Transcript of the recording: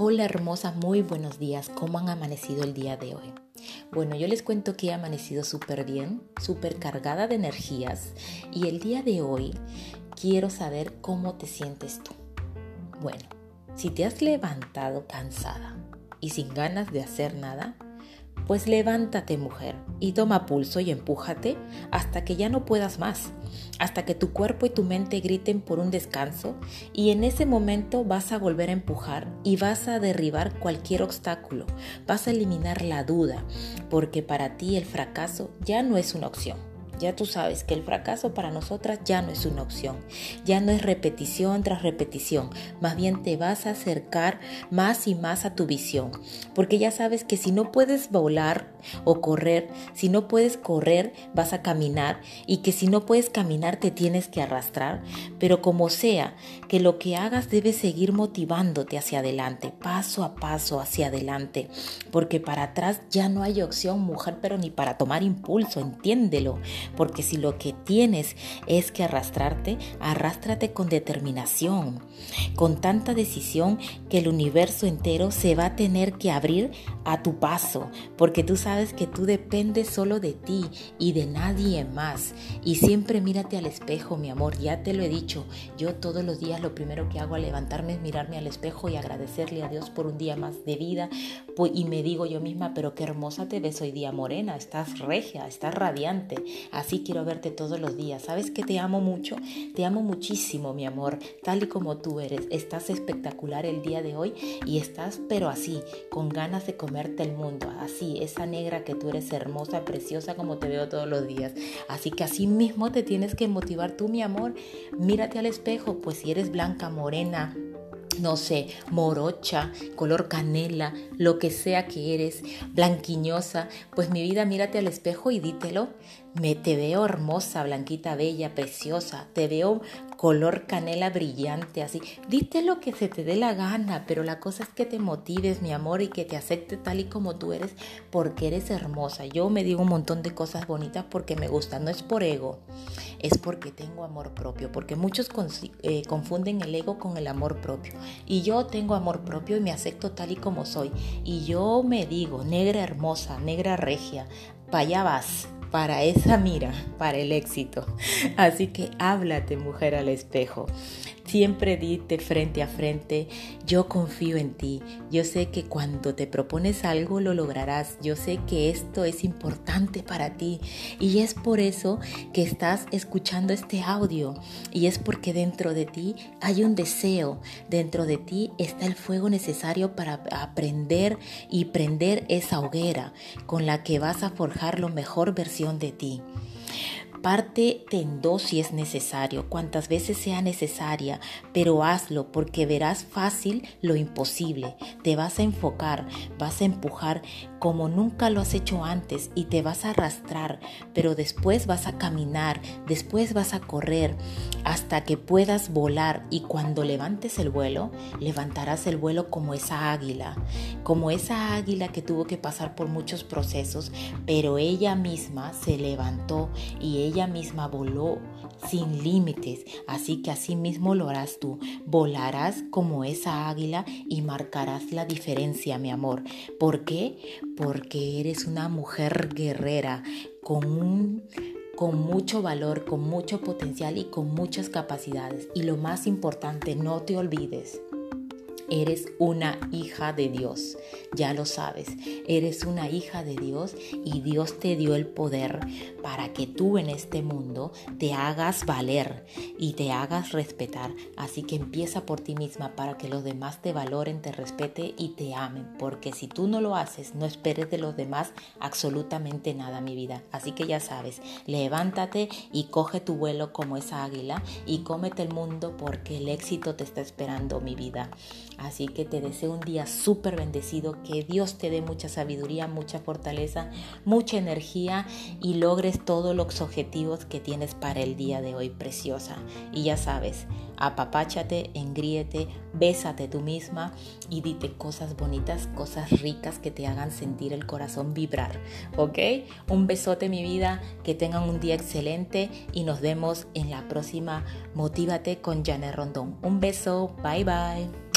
Hola hermosa, muy buenos días. ¿Cómo han amanecido el día de hoy? Bueno, yo les cuento que he amanecido súper bien, súper cargada de energías y el día de hoy quiero saber cómo te sientes tú. Bueno, si te has levantado cansada y sin ganas de hacer nada, pues levántate mujer y toma pulso y empújate hasta que ya no puedas más, hasta que tu cuerpo y tu mente griten por un descanso y en ese momento vas a volver a empujar y vas a derribar cualquier obstáculo, vas a eliminar la duda, porque para ti el fracaso ya no es una opción. Ya tú sabes que el fracaso para nosotras ya no es una opción, ya no es repetición tras repetición, más bien te vas a acercar más y más a tu visión, porque ya sabes que si no puedes volar o correr, si no puedes correr vas a caminar y que si no puedes caminar te tienes que arrastrar, pero como sea, que lo que hagas debe seguir motivándote hacia adelante, paso a paso hacia adelante, porque para atrás ya no hay opción mujer, pero ni para tomar impulso, entiéndelo porque si lo que tienes es que arrastrarte, arrástrate con determinación, con tanta decisión que el universo entero se va a tener que abrir a tu paso, porque tú sabes que tú dependes solo de ti y de nadie más. Y siempre mírate al espejo, mi amor, ya te lo he dicho, yo todos los días lo primero que hago al levantarme es mirarme al espejo y agradecerle a Dios por un día más de vida, y me digo yo misma, pero qué hermosa te ves hoy día, morena, estás regia, estás radiante. Así quiero verte todos los días. ¿Sabes que te amo mucho? Te amo muchísimo, mi amor, tal y como tú eres. Estás espectacular el día de hoy y estás, pero así, con ganas de comerte el mundo. Así, esa negra que tú eres hermosa, preciosa como te veo todos los días. Así que así mismo te tienes que motivar tú, mi amor. Mírate al espejo, pues si eres blanca, morena, no sé, morocha, color canela, lo que sea que eres, blanquiñosa, pues mi vida mírate al espejo y dítelo. Me te veo hermosa, blanquita, bella, preciosa. Te veo color canela brillante, así. Dite lo que se te dé la gana, pero la cosa es que te motives, mi amor, y que te acepte tal y como tú eres, porque eres hermosa. Yo me digo un montón de cosas bonitas porque me gusta, no es por ego, es porque tengo amor propio, porque muchos eh, confunden el ego con el amor propio. Y yo tengo amor propio y me acepto tal y como soy. Y yo me digo, negra hermosa, negra regia, para allá vas para esa mira, para el éxito. Así que háblate, mujer, al espejo. Siempre dite frente a frente, yo confío en ti, yo sé que cuando te propones algo lo lograrás, yo sé que esto es importante para ti y es por eso que estás escuchando este audio y es porque dentro de ti hay un deseo, dentro de ti está el fuego necesario para aprender y prender esa hoguera con la que vas a forjar la mejor versión de ti. Parte en dos si es necesario, cuantas veces sea necesaria, pero hazlo porque verás fácil lo imposible. Te vas a enfocar, vas a empujar como nunca lo has hecho antes y te vas a arrastrar, pero después vas a caminar, después vas a correr hasta que puedas volar y cuando levantes el vuelo, levantarás el vuelo como esa águila, como esa águila que tuvo que pasar por muchos procesos, pero ella misma se levantó y ella misma voló sin límites. Así que así mismo lo harás tú. Volarás como esa águila y marcarás la diferencia, mi amor. ¿Por qué? Porque eres una mujer guerrera con un con mucho valor, con mucho potencial y con muchas capacidades. Y lo más importante, no te olvides Eres una hija de Dios, ya lo sabes, eres una hija de Dios y Dios te dio el poder para que tú en este mundo te hagas valer y te hagas respetar. Así que empieza por ti misma para que los demás te valoren, te respeten y te amen, porque si tú no lo haces, no esperes de los demás absolutamente nada, mi vida. Así que ya sabes, levántate y coge tu vuelo como esa águila y cómete el mundo porque el éxito te está esperando, mi vida. Así que te deseo un día súper bendecido, que Dios te dé mucha sabiduría, mucha fortaleza, mucha energía y logres todos los objetivos que tienes para el día de hoy, preciosa. Y ya sabes, apapáchate, engríete, bésate tú misma y dite cosas bonitas, cosas ricas que te hagan sentir el corazón vibrar, ¿ok? Un besote mi vida, que tengan un día excelente y nos vemos en la próxima Motívate con Janet Rondón. Un beso, bye bye.